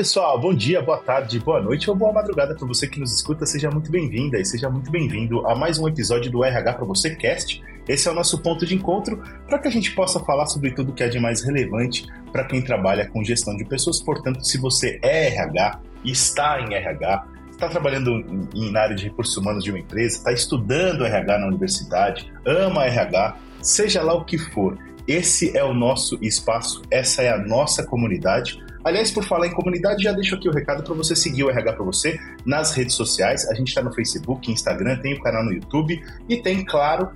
pessoal, bom dia, boa tarde, boa noite ou boa madrugada para você que nos escuta. Seja muito bem-vinda e seja muito bem-vindo a mais um episódio do RH para você Cast. Esse é o nosso ponto de encontro para que a gente possa falar sobre tudo que é de mais relevante para quem trabalha com gestão de pessoas. Portanto, se você é RH, está em RH, está trabalhando em, na área de recursos humanos de uma empresa, está estudando RH na universidade, ama RH, seja lá o que for, esse é o nosso espaço, essa é a nossa comunidade. Aliás, por falar em comunidade, já deixo aqui o recado para você seguir o RH para você nas redes sociais. A gente está no Facebook, Instagram, tem o canal no YouTube e tem, claro,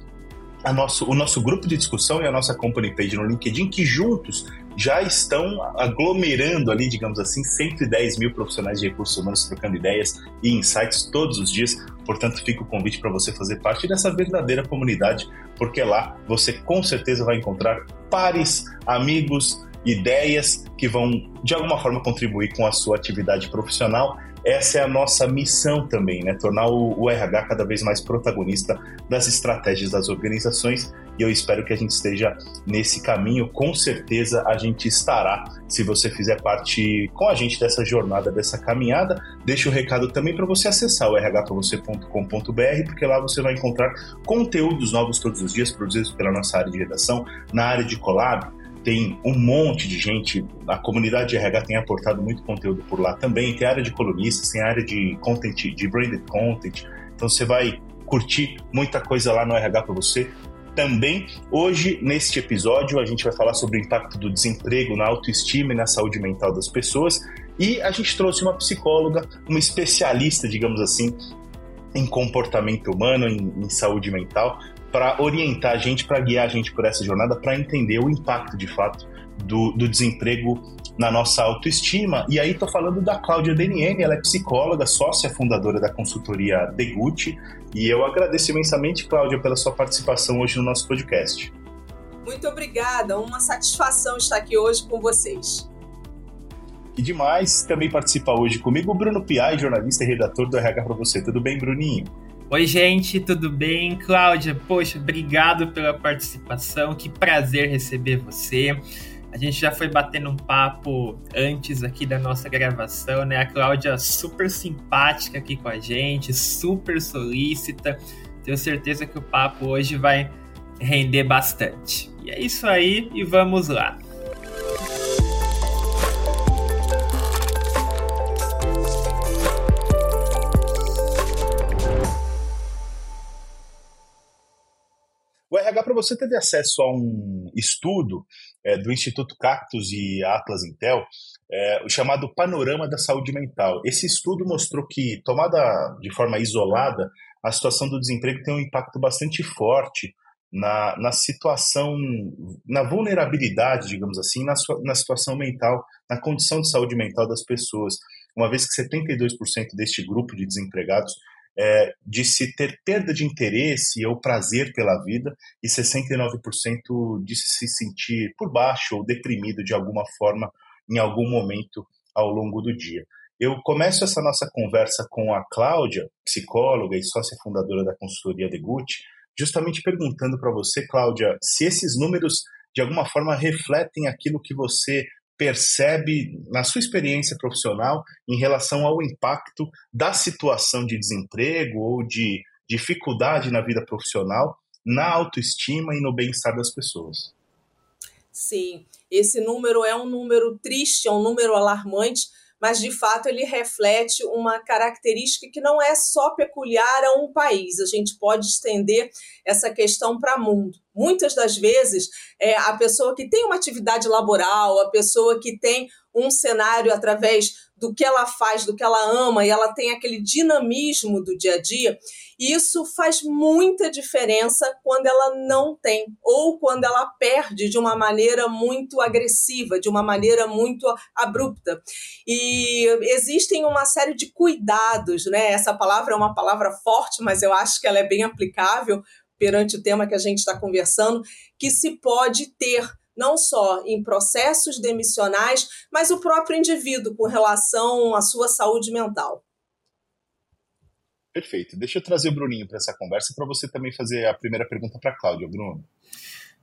nosso, o nosso grupo de discussão e a nossa company page no LinkedIn, que juntos já estão aglomerando ali, digamos assim, 110 mil profissionais de recursos humanos trocando ideias e insights todos os dias. Portanto, fica o convite para você fazer parte dessa verdadeira comunidade, porque lá você com certeza vai encontrar pares, amigos, ideias que vão de alguma forma contribuir com a sua atividade profissional essa é a nossa missão também, né? Tornar o, RH cada vez mais protagonista das estratégias das organizações e eu espero que a gente esteja nesse caminho. Com certeza a gente estará, se você fizer parte com a gente dessa jornada, dessa caminhada. Deixa o recado também para você acessar o rhpravocê.com.br, porque lá você vai encontrar conteúdos novos todos os dias produzidos pela nossa área de redação, na área de collab tem um monte de gente, a comunidade de RH tem aportado muito conteúdo por lá também, tem área de colunistas, tem área de content, de branded content, então você vai curtir muita coisa lá no RH para você. Também, hoje, neste episódio, a gente vai falar sobre o impacto do desemprego na autoestima e na saúde mental das pessoas. E a gente trouxe uma psicóloga, uma especialista, digamos assim, em comportamento humano, em, em saúde mental, para orientar a gente, para guiar a gente por essa jornada, para entender o impacto de fato do, do, desemprego na nossa autoestima. E aí estou falando da Cláudia Deniene, ela é psicóloga, sócia fundadora da consultoria Deguti, e eu agradeço imensamente, Cláudia, pela sua participação hoje no nosso podcast. Muito obrigada, uma satisfação estar aqui hoje com vocês. E demais, também participa hoje comigo o Bruno Piai, jornalista e redator do RH para você. Tudo bem, Bruninho? Oi, gente, tudo bem? Cláudia, poxa, obrigado pela participação, que prazer receber você. A gente já foi batendo um papo antes aqui da nossa gravação, né? A Cláudia super simpática aqui com a gente, super solícita. Tenho certeza que o papo hoje vai render bastante. E é isso aí, e vamos lá. O para você teve acesso a um estudo é, do Instituto Cactus e Atlas Intel, é, chamado Panorama da Saúde Mental. Esse estudo mostrou que, tomada de forma isolada, a situação do desemprego tem um impacto bastante forte na, na situação, na vulnerabilidade, digamos assim, na, sua, na situação mental, na condição de saúde mental das pessoas. Uma vez que 72% deste grupo de desempregados é, de se ter perda de interesse ou prazer pela vida e 69% de se sentir por baixo ou deprimido de alguma forma em algum momento ao longo do dia. Eu começo essa nossa conversa com a Cláudia, psicóloga e sócia fundadora da consultoria de Gucci, justamente perguntando para você, Cláudia, se esses números de alguma forma refletem aquilo que você percebe na sua experiência profissional em relação ao impacto da situação de desemprego ou de dificuldade na vida profissional na autoestima e no bem-estar das pessoas? Sim, esse número é um número triste, é um número alarmante, mas de fato ele reflete uma característica que não é só peculiar a um país, a gente pode estender essa questão para o mundo. Muitas das vezes, é, a pessoa que tem uma atividade laboral, a pessoa que tem um cenário através do que ela faz, do que ela ama, e ela tem aquele dinamismo do dia a dia, isso faz muita diferença quando ela não tem, ou quando ela perde de uma maneira muito agressiva, de uma maneira muito abrupta. E existem uma série de cuidados, né? Essa palavra é uma palavra forte, mas eu acho que ela é bem aplicável perante o tema que a gente está conversando, que se pode ter não só em processos demissionais, mas o próprio indivíduo com relação à sua saúde mental. Perfeito. Deixa eu trazer o Bruninho para essa conversa para você também fazer a primeira pergunta para a Cláudia. Bruno.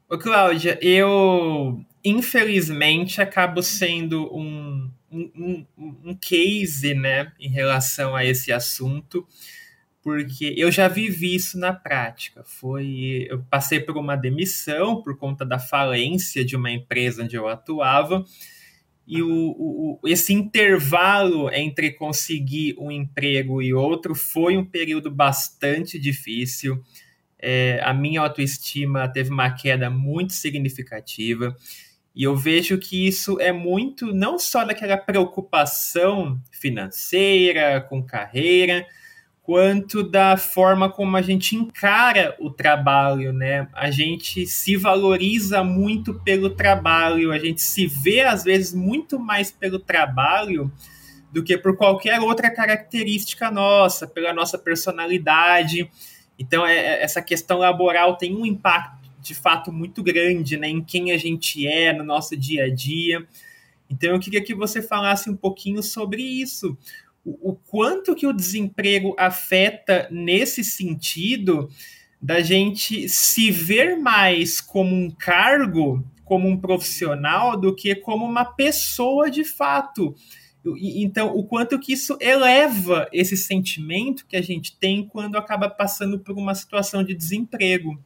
Ô, Cláudia, eu infelizmente acabo sendo um, um, um, um case, né, em relação a esse assunto, porque eu já vivi isso na prática. Foi, eu passei por uma demissão por conta da falência de uma empresa onde eu atuava, e o, o, esse intervalo entre conseguir um emprego e outro foi um período bastante difícil. É, a minha autoestima teve uma queda muito significativa. E eu vejo que isso é muito não só daquela preocupação financeira, com carreira, quanto da forma como a gente encara o trabalho, né? A gente se valoriza muito pelo trabalho, a gente se vê às vezes muito mais pelo trabalho do que por qualquer outra característica nossa, pela nossa personalidade. Então, é, é essa questão laboral tem um impacto de fato muito grande, né, em quem a gente é no nosso dia a dia. Então, eu queria que você falasse um pouquinho sobre isso o, quanto que o desemprego afeta nesse sentido da gente se ver mais como um cargo, como um profissional, do que como uma pessoa de fato. Então, o quanto que isso eleva esse sentimento que a gente tem quando acaba passando por uma situação de desemprego.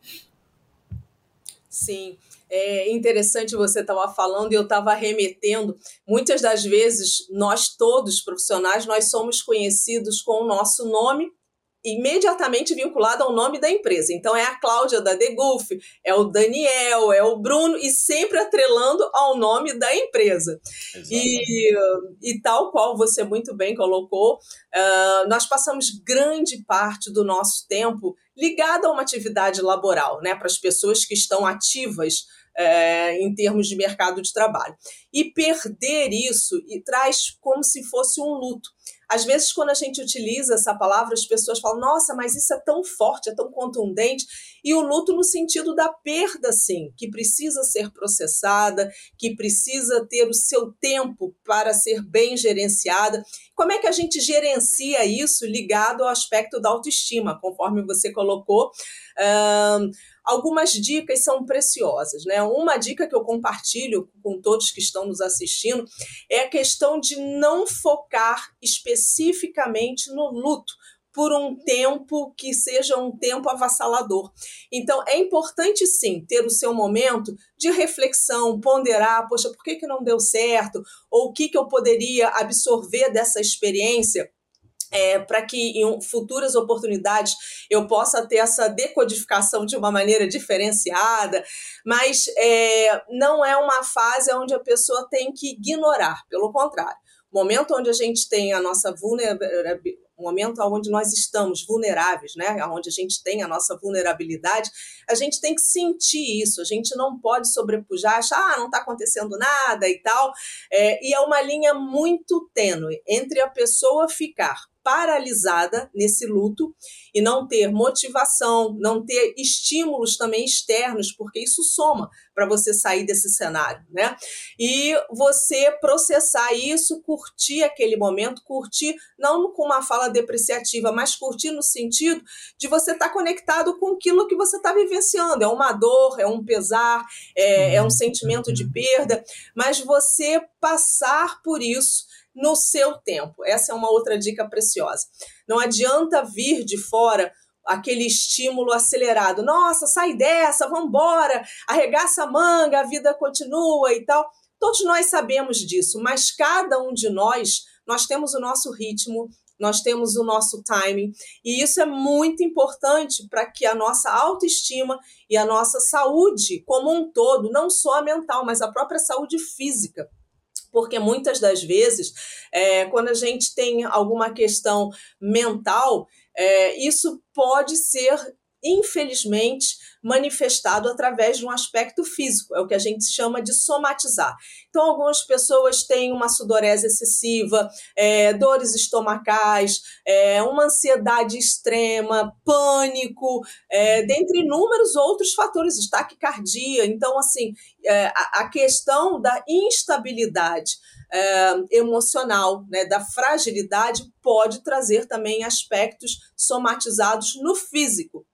Sim é interessante você estava falando e eu estava remetendo. Muitas das vezes, nós todos profissionais, nós somos conhecidos com o nosso nome imediatamente vinculado ao nome da empresa. Então é a Cláudia da Degulf, é o Daniel, é o Bruno e sempre atrelando ao nome da empresa. E, e tal qual você muito bem colocou, uh, nós passamos grande parte do nosso tempo ligado a uma atividade laboral, né, para as pessoas que estão ativas é, em termos de mercado de trabalho. E perder isso e traz como se fosse um luto. Às vezes, quando a gente utiliza essa palavra, as pessoas falam: nossa, mas isso é tão forte, é tão contundente. E o luto no sentido da perda, sim, que precisa ser processada, que precisa ter o seu tempo para ser bem gerenciada. Como é que a gente gerencia isso ligado ao aspecto da autoestima, conforme você colocou? Algumas dicas são preciosas, né? Uma dica que eu compartilho com todos que estão nos assistindo é a questão de não focar especificamente no luto, por um tempo que seja um tempo avassalador. Então, é importante sim ter o seu momento de reflexão, ponderar, poxa, por que, que não deu certo? Ou o que, que eu poderia absorver dessa experiência é, para que em futuras oportunidades eu possa ter essa decodificação de uma maneira diferenciada, mas é, não é uma fase onde a pessoa tem que ignorar, pelo contrário. Momento onde a gente tem a nossa vulnerabilidade, momento onde nós estamos vulneráveis, né? Onde a gente tem a nossa vulnerabilidade, a gente tem que sentir isso. A gente não pode sobrepujar, achar, ah, não está acontecendo nada e tal. É, e é uma linha muito tênue entre a pessoa ficar paralisada nesse luto e não ter motivação, não ter estímulos também externos, porque isso soma para você sair desse cenário, né? E você processar isso, curtir aquele momento, curtir não com uma fala depreciativa, mas curtir no sentido de você estar tá conectado com aquilo que você está vivenciando. É uma dor, é um pesar, é, é um sentimento de perda, mas você passar por isso no seu tempo. Essa é uma outra dica preciosa. Não adianta vir de fora aquele estímulo acelerado. Nossa, sai dessa, vamos embora, arregaça a manga, a vida continua e tal. Todos nós sabemos disso, mas cada um de nós, nós temos o nosso ritmo, nós temos o nosso timing, e isso é muito importante para que a nossa autoestima e a nossa saúde como um todo, não só a mental, mas a própria saúde física, porque muitas das vezes, é, quando a gente tem alguma questão mental, é, isso pode ser, infelizmente, manifestado através de um aspecto físico, é o que a gente chama de somatizar. Então, algumas pessoas têm uma sudorese excessiva, é, dores estomacais, é, uma ansiedade extrema, pânico, é, dentre inúmeros outros fatores, taquicardia. Então, assim, é, a, a questão da instabilidade. É, emocional, né, da fragilidade, pode trazer também aspectos somatizados no físico.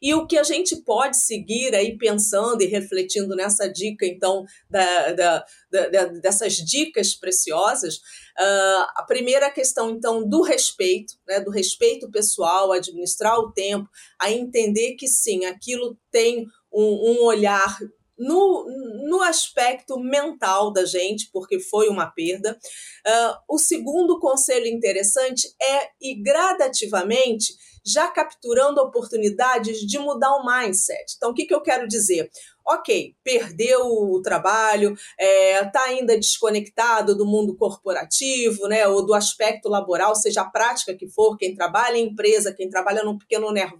E o que a gente pode seguir aí pensando e refletindo nessa dica, então, da, da, da, dessas dicas preciosas, uh, a primeira questão, então, do respeito, né, do respeito pessoal, administrar o tempo, a entender que sim, aquilo tem um, um olhar no, no aspecto mental da gente, porque foi uma perda. Uh, o segundo conselho interessante é ir gradativamente já capturando oportunidades de mudar o mindset. Então, o que, que eu quero dizer? ok, perdeu o trabalho, está é, tá ainda desconectado do mundo corporativo, né, ou do aspecto laboral, seja a prática que for, quem trabalha em empresa, quem trabalha num pequeno né,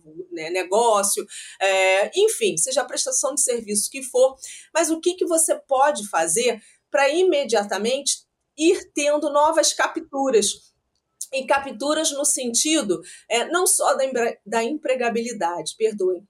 negócio, é, enfim, seja a prestação de serviço que for, mas o que, que você pode fazer para imediatamente ir tendo novas capturas e capturas no sentido é, não só da, da empregabilidade, perdoem,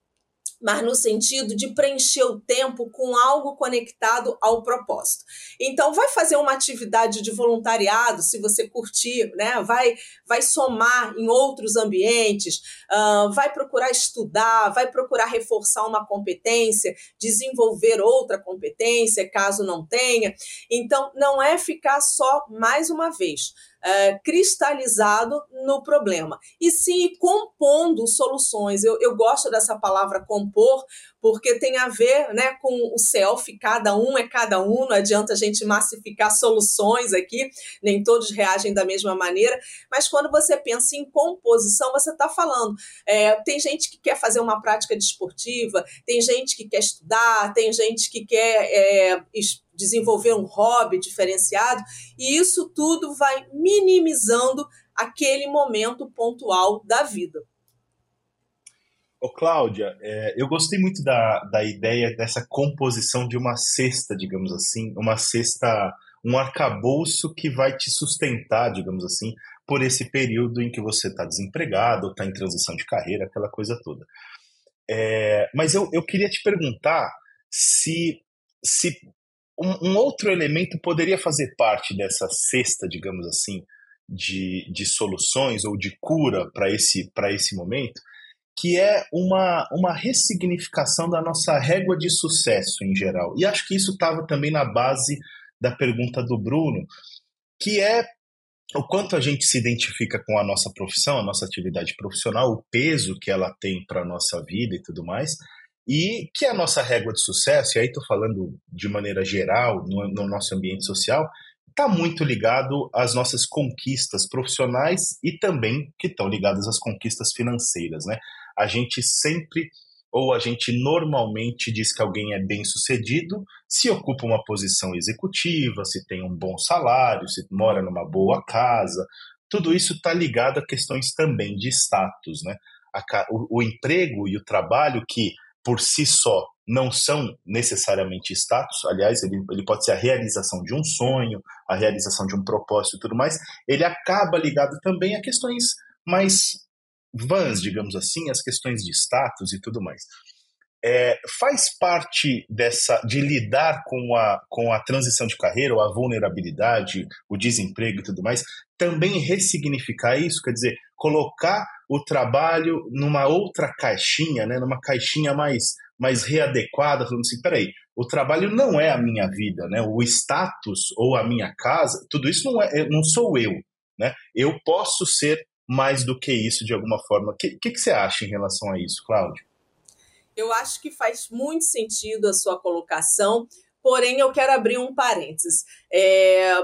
mas no sentido de preencher o tempo com algo conectado ao propósito. Então, vai fazer uma atividade de voluntariado, se você curtir, né? Vai, vai somar em outros ambientes, uh, vai procurar estudar, vai procurar reforçar uma competência, desenvolver outra competência, caso não tenha. Então, não é ficar só mais uma vez é, cristalizado no problema, e sim compondo soluções. Eu, eu gosto dessa palavra compor, porque tem a ver né, com o self, cada um é cada um, não adianta a gente massificar soluções aqui, nem todos reagem da mesma maneira, mas quando você pensa em composição, você está falando. É, tem gente que quer fazer uma prática desportiva, tem gente que quer estudar, tem gente que quer é, desenvolver um hobby diferenciado, e isso tudo vai minimizando aquele momento pontual da vida. Ô, Cláudia, é, eu gostei muito da, da ideia dessa composição de uma cesta, digamos assim, uma cesta, um arcabouço que vai te sustentar, digamos assim, por esse período em que você está desempregado, está em transição de carreira, aquela coisa toda. É, mas eu, eu queria te perguntar se, se um, um, outro elemento poderia fazer parte dessa cesta, digamos assim, de, de soluções ou de cura para esse, esse momento, que é uma, uma ressignificação da nossa régua de sucesso em geral. E acho que isso estava também na base da pergunta do Bruno, que é o quanto a gente se identifica com a nossa profissão, a nossa atividade profissional, o peso que ela tem para a nossa vida e tudo mais, e que a nossa régua de sucesso, e aí estou falando de maneira geral, no, no nosso ambiente social, está muito ligado às nossas conquistas profissionais e também que estão ligadas às conquistas financeiras. Né? A gente sempre, ou a gente normalmente diz que alguém é bem sucedido se ocupa uma posição executiva, se tem um bom salário, se mora numa boa casa. Tudo isso está ligado a questões também de status. Né? O, o emprego e o trabalho que por si só não são necessariamente status, aliás, ele, ele pode ser a realização de um sonho, a realização de um propósito e tudo mais, ele acaba ligado também a questões mais vãs, digamos assim, as questões de status e tudo mais. É, faz parte dessa de lidar com a, com a transição de carreira, ou a vulnerabilidade, o desemprego e tudo mais, também ressignificar isso, quer dizer, colocar o trabalho numa outra caixinha, né, numa caixinha mais, mais readequada, falando assim, peraí, o trabalho não é a minha vida, né, o status ou a minha casa, tudo isso não, é, não sou eu, né, eu posso ser mais do que isso de alguma forma. O que, que, que você acha em relação a isso, Cláudio? Eu acho que faz muito sentido a sua colocação, porém eu quero abrir um parênteses. É,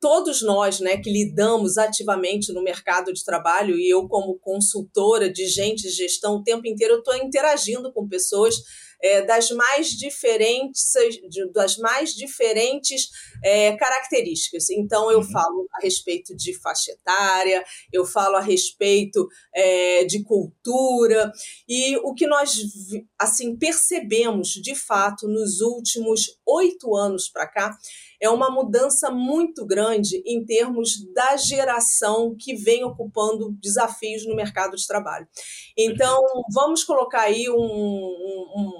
todos nós né, que lidamos ativamente no mercado de trabalho, e eu, como consultora de gente de gestão, o tempo inteiro estou interagindo com pessoas é, das mais diferentes, das mais diferentes é, características. Então, eu uhum. falo a respeito de faixa etária, eu falo a respeito é, de cultura, e o que nós assim percebemos de fato nos últimos oito anos para cá é uma mudança muito grande em termos da geração que vem ocupando desafios no mercado de trabalho. Então, vamos colocar aí um, um, um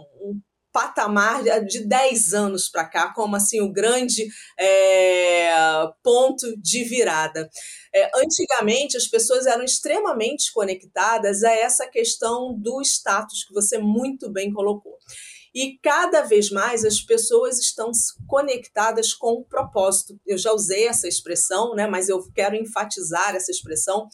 patamar de 10 anos para cá, como assim o grande é, ponto de virada. É, antigamente, as pessoas eram extremamente conectadas a essa questão do status, que você muito bem colocou. E cada vez mais as pessoas estão conectadas com o propósito. Eu já usei essa expressão, né, mas eu quero enfatizar essa expressão,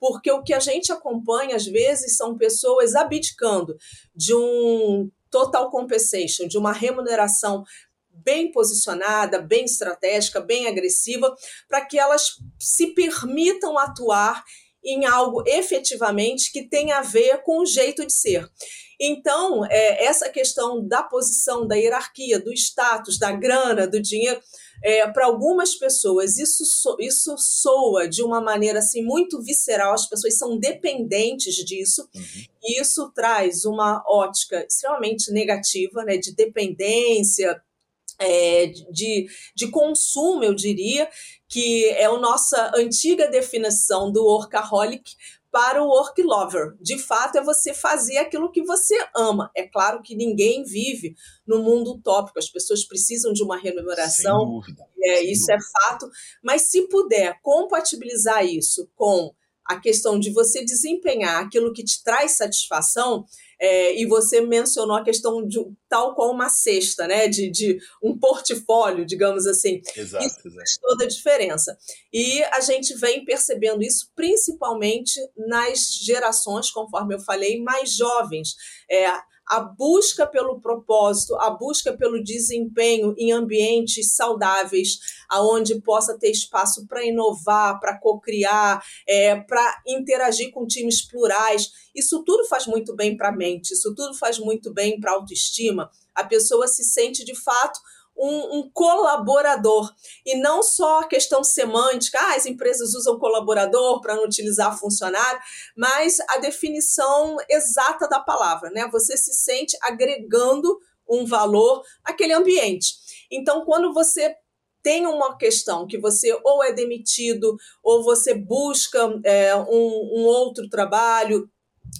porque o que a gente acompanha às vezes são pessoas abdicando de um total compensation, de uma remuneração bem posicionada, bem estratégica, bem agressiva, para que elas se permitam atuar em algo efetivamente que tenha a ver com o jeito de ser. Então, é, essa questão da posição, da hierarquia, do status, da grana, do dinheiro, é, para algumas pessoas isso, so, isso soa de uma maneira assim muito visceral, as pessoas são dependentes disso, uhum. e isso traz uma ótica extremamente negativa, né, de dependência, é, de, de consumo, eu diria, que é a nossa antiga definição do workaholic, para o work lover. De fato, é você fazer aquilo que você ama. É claro que ninguém vive no mundo utópico, as pessoas precisam de uma remuneração. Dúvida. É, isso dúvida. é fato. Mas se puder compatibilizar isso com a questão de você desempenhar aquilo que te traz satisfação, é, e você mencionou a questão de tal qual uma cesta, né? De, de um portfólio, digamos assim. Exato, isso exato. faz toda a diferença. E a gente vem percebendo isso principalmente nas gerações, conforme eu falei, mais jovens. É, a busca pelo propósito, a busca pelo desempenho em ambientes saudáveis, aonde possa ter espaço para inovar, para co-criar, é, para interagir com times plurais. Isso tudo faz muito bem para a mente, isso tudo faz muito bem para a autoestima. A pessoa se sente de fato um, um, colaborador. E não só a questão semântica, ah, as empresas usam colaborador para não utilizar funcionário, mas a definição exata da palavra, né? Você se sente agregando um valor àquele ambiente. Então, quando você tem uma questão que você ou é demitido, ou você busca é, um, um outro trabalho,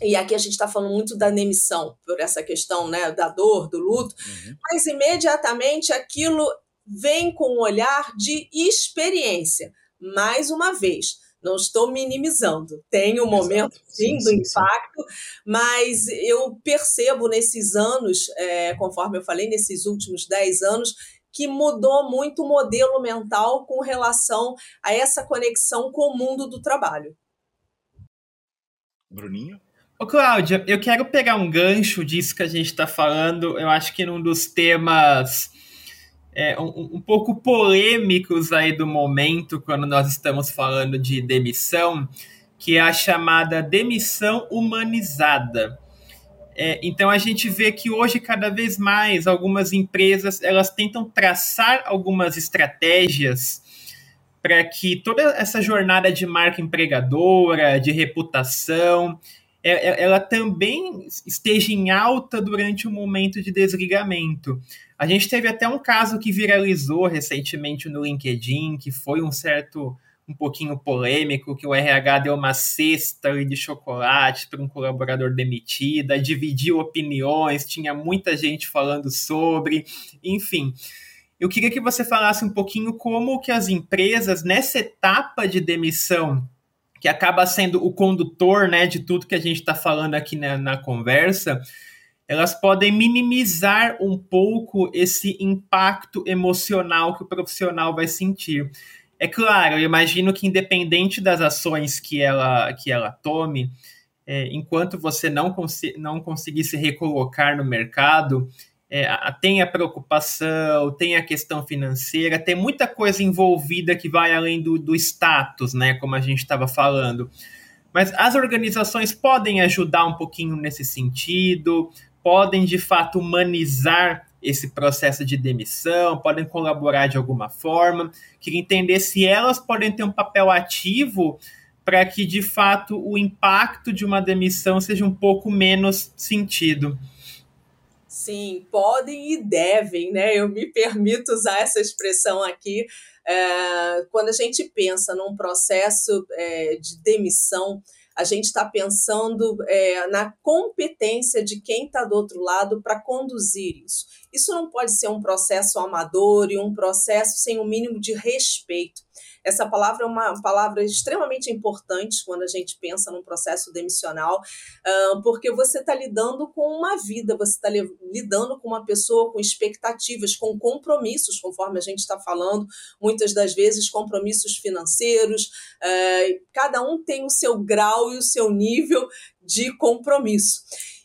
e aqui a gente está falando muito da demissão, por essa questão né, da dor, do luto, uhum. mas imediatamente aquilo vem com um olhar de experiência. Mais uma vez, não estou minimizando, tem um momento sim, do impacto, mas eu percebo nesses anos, é, conforme eu falei, nesses últimos 10 anos, que mudou muito o modelo mental com relação a essa conexão com o mundo do trabalho. Bruninho? Ô, Cláudia, eu quero pegar um gancho disso que a gente está falando. Eu acho que num dos temas é, um, um, pouco polêmicos aí do momento, quando nós estamos falando de demissão, que é a chamada demissão humanizada. É, então a gente vê que hoje cada vez mais algumas empresas elas tentam traçar algumas estratégias para que toda essa jornada de marca empregadora, de reputação, ela também esteja em alta durante o momento de desligamento. A gente teve até um caso que viralizou recentemente no LinkedIn, que foi um certo um pouquinho polêmico, que o RH deu uma cesta de chocolate para um colaborador demitido, dividiu opiniões, tinha muita gente falando sobre, enfim. Eu queria que você falasse um pouquinho como que as empresas, nessa etapa de demissão, que acaba sendo o condutor né, de tudo que a gente está falando aqui na, na conversa, elas podem minimizar um pouco esse impacto emocional que o profissional vai sentir. É claro, eu imagino que independente das ações que ela, que ela tome, é, enquanto você não, cons não conseguir se recolocar no mercado, é, tem a preocupação, tem a questão financeira, tem muita coisa envolvida que vai além do, do status, né? Como a gente estava falando. Mas as organizações podem ajudar um pouquinho nesse sentido, podem de fato humanizar esse processo de demissão, podem colaborar de alguma forma. Queria entender se elas podem ter um papel ativo para que de fato o impacto de uma demissão seja um pouco menos sentido. Sim, podem e devem, né? Eu me permito usar essa expressão aqui. É, quando a gente pensa num processo é, de demissão, a gente está pensando é, na competência de quem está do outro lado para conduzir isso. Isso não pode ser um processo amador e um processo sem o um mínimo de respeito. Essa palavra é uma palavra extremamente importante quando a gente pensa num processo demissional, porque você está lidando com uma vida, você está lidando com uma pessoa com expectativas, com compromissos, conforme a gente está falando, muitas das vezes compromissos financeiros. Cada um tem o seu grau e o seu nível de compromisso.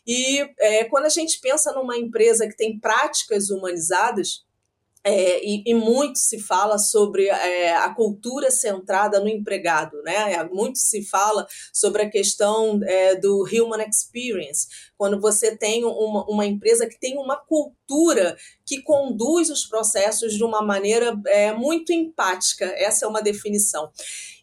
E é, quando a gente pensa numa empresa que tem práticas humanizadas, é, e, e, muito se fala sobre é, a cultura centrada no empregado, né? É, muito se fala sobre a questão é, do human experience, quando você tem uma, uma, empresa que tem uma cultura que conduz os processos de uma maneira é, muito empática, essa é uma definição.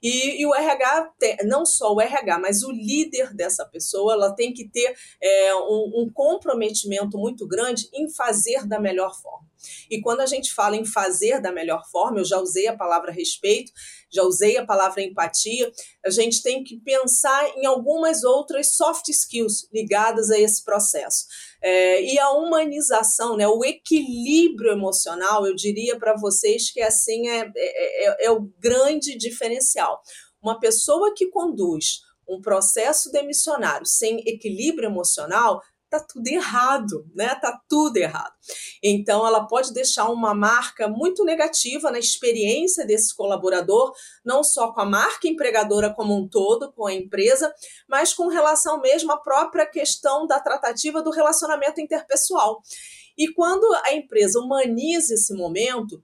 E, e o RH, tem, não só o RH, mas o líder dessa pessoa, ela tem que ter é, um, um comprometimento muito grande em fazer da melhor forma. E quando a gente fala em fazer da melhor forma, eu já usei a palavra respeito, já usei a palavra empatia, a gente tem que pensar em algumas outras soft skills ligadas a esse processo. É, e a humanização, né, o equilíbrio emocional, eu diria para vocês que assim é, é, é, é o grande diferencial. Uma pessoa que conduz um processo demissionário sem equilíbrio emocional tá tudo errado, né? Tá tudo errado. Então, ela pode deixar uma marca muito negativa na experiência desse colaborador, não só com a marca empregadora como um todo, com a empresa, mas com relação mesmo à própria questão da tratativa do relacionamento interpessoal. E quando a empresa humaniza esse momento,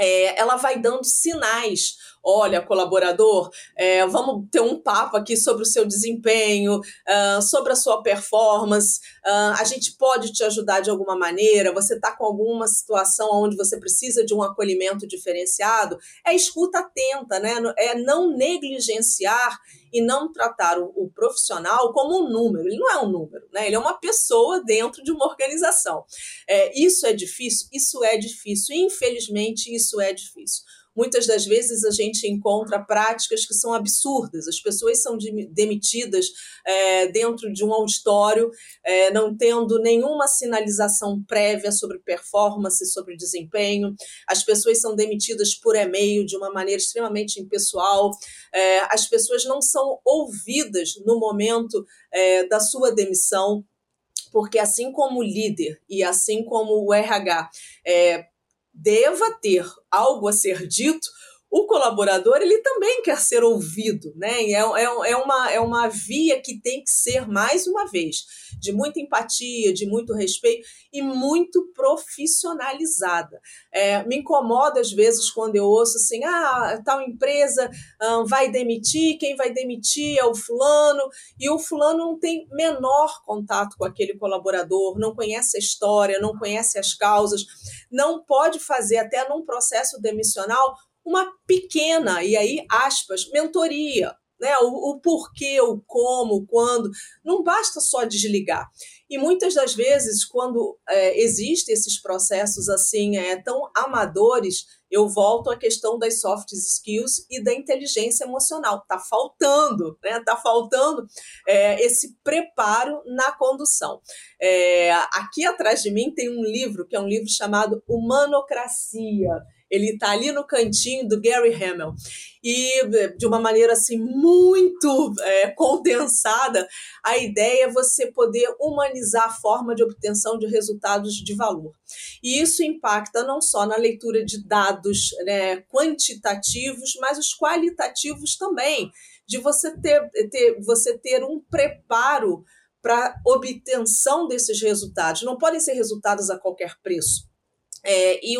é, ela vai dando sinais. Olha, colaborador, é, vamos ter um papo aqui sobre o seu desempenho, uh, sobre a sua performance. Uh, a gente pode te ajudar de alguma maneira. Você está com alguma situação onde você precisa de um acolhimento diferenciado? É escuta atenta, né? É não negligenciar e não tratar o, o, profissional como um número. Ele não é um número, né? Ele é uma pessoa dentro de uma organização. É, isso é difícil? Isso é difícil. Infelizmente, isso é difícil. Muitas das vezes a gente encontra práticas que são absurdas. As pessoas são demitidas é, dentro de um auditório, é, não tendo nenhuma sinalização prévia sobre performance, sobre desempenho. As pessoas são demitidas por e-mail de uma maneira extremamente impessoal. É, as pessoas não são ouvidas no momento é, da sua demissão porque assim como o líder e assim como o RH é, deva ter algo a ser dito, o colaborador ele também quer ser ouvido, né? É, é, é, uma, é uma via que tem que ser, mais uma vez, de muita empatia, de muito respeito e muito profissionalizada. É, me incomoda às vezes quando eu ouço assim: ah, tal empresa ah, vai demitir, quem vai demitir é o fulano, e o fulano não tem menor contato com aquele colaborador, não conhece a história, não conhece as causas, não pode fazer até num processo demissional uma pequena, e aí aspas, mentoria, né? O, o, porquê, o como, o quando. Não basta só desligar. E muitas das vezes, quando é, existem esses processos assim é, tão amadores, eu volto à questão das soft skills e da inteligência emocional. Tá faltando, né? Tá faltando é, esse preparo na condução. É, aqui atrás de mim tem um livro que é um livro chamado Humanocracia ele está ali no cantinho do Gary Hamel. E, de uma maneira assim muito é, condensada, a ideia é você poder humanizar a forma de obtenção de resultados de valor. E isso impacta não só na leitura de dados né, quantitativos, mas os qualitativos também, de você ter, ter, você ter um preparo para obtenção desses resultados. Não podem ser resultados a qualquer preço é, e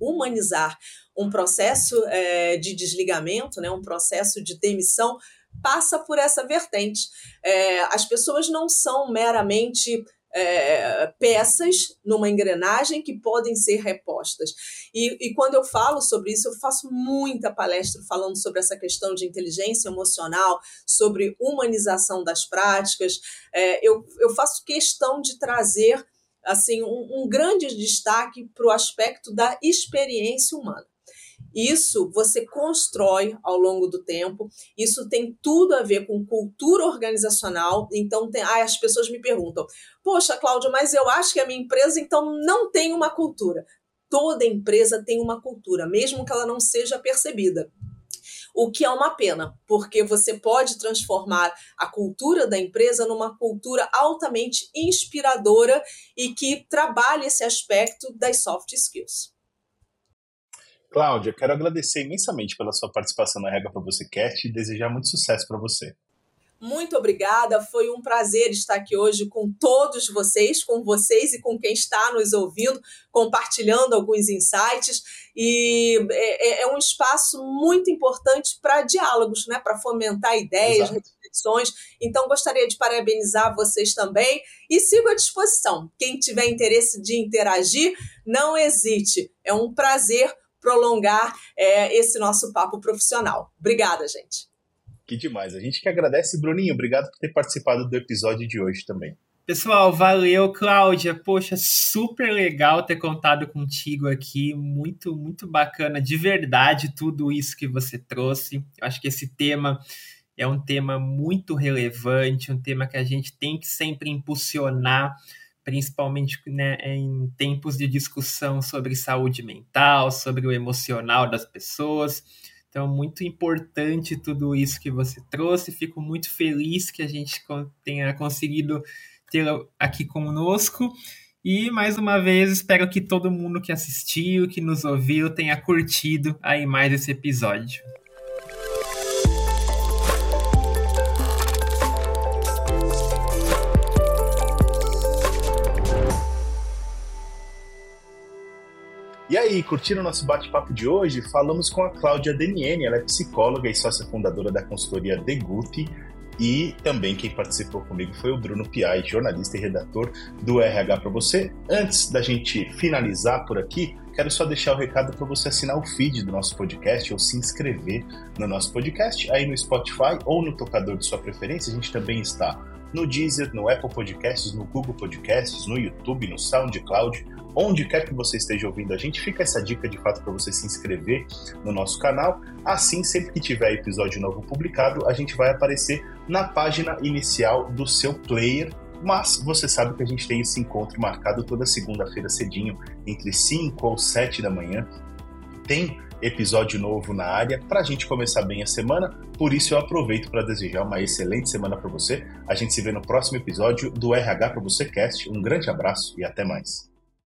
humanizar um processo é, de desligamento, né, um processo de demissão, passa por essa vertente. É, as pessoas não são meramente é, peças numa engrenagem que podem ser repostas. E, e, quando eu falo sobre isso, eu faço muita palestra falando sobre essa questão de inteligência emocional, sobre humanização das práticas. É, eu, eu faço questão de trazer assim um, um grande destaque para o aspecto da experiência humana. Isso você constrói ao longo do tempo. Isso tem tudo a ver com cultura organizacional. Então, tem, ah, as pessoas me perguntam: Poxa, Cláudia, mas eu acho que a minha empresa então não tem uma cultura. Toda empresa tem uma cultura, mesmo que ela não seja percebida o que é uma pena, porque você pode transformar a cultura da empresa numa cultura altamente inspiradora e que trabalhe esse aspecto das soft skills. Cláudia, quero agradecer imensamente pela sua participação na Rega para Você Cast e desejar muito sucesso para você. Muito obrigada, foi um prazer estar aqui hoje com todos vocês, com vocês e com quem está nos ouvindo, compartilhando alguns insights. E é, é, é um espaço muito importante para diálogos, né? para fomentar ideias, Exato. reflexões. Então, gostaria de parabenizar vocês também e sigo à disposição. Quem tiver interesse de interagir, não hesite. É um prazer prolongar é, esse nosso papo profissional. Obrigada, gente. Que demais. A gente que agradece, Bruninho. Obrigado por ter participado do episódio de hoje também. Pessoal, valeu, Cláudia. Poxa, super legal ter contado contigo aqui. Muito, muito bacana, de verdade, tudo isso que você trouxe. Eu acho que esse tema é um tema muito relevante, um tema que a gente tem que sempre impulsionar, principalmente né, em tempos de discussão sobre saúde mental, sobre o emocional das pessoas. Então, muito importante tudo isso que você trouxe. Fico muito feliz que a gente tenha conseguido tê-la aqui conosco. E mais uma vez, espero que todo mundo que assistiu, que nos ouviu, tenha curtido aí mais esse episódio. E aí, curtindo o nosso bate-papo de hoje, falamos com a Cláudia Deniene, ela é psicóloga e sócia fundadora da consultoria Good, e também quem participou comigo foi o Bruno Piai, jornalista e redator do RH para você. Antes da gente finalizar por aqui, quero só deixar o recado para você assinar o feed do nosso podcast ou se inscrever no nosso podcast aí no Spotify ou no tocador de sua preferência. A gente também está no Deezer, no Apple Podcasts, no Google Podcasts, no YouTube, no SoundCloud onde quer que você esteja ouvindo a gente, fica essa dica de fato para você se inscrever no nosso canal. Assim, sempre que tiver episódio novo publicado, a gente vai aparecer na página inicial do seu player. Mas você sabe que a gente tem esse encontro marcado toda segunda-feira cedinho, entre 5 ou 7 da manhã. Tem episódio novo na área para a gente começar bem a semana. Por isso eu aproveito para desejar uma excelente semana para você. A gente se vê no próximo episódio do RH para você Cast. Um grande abraço e até mais.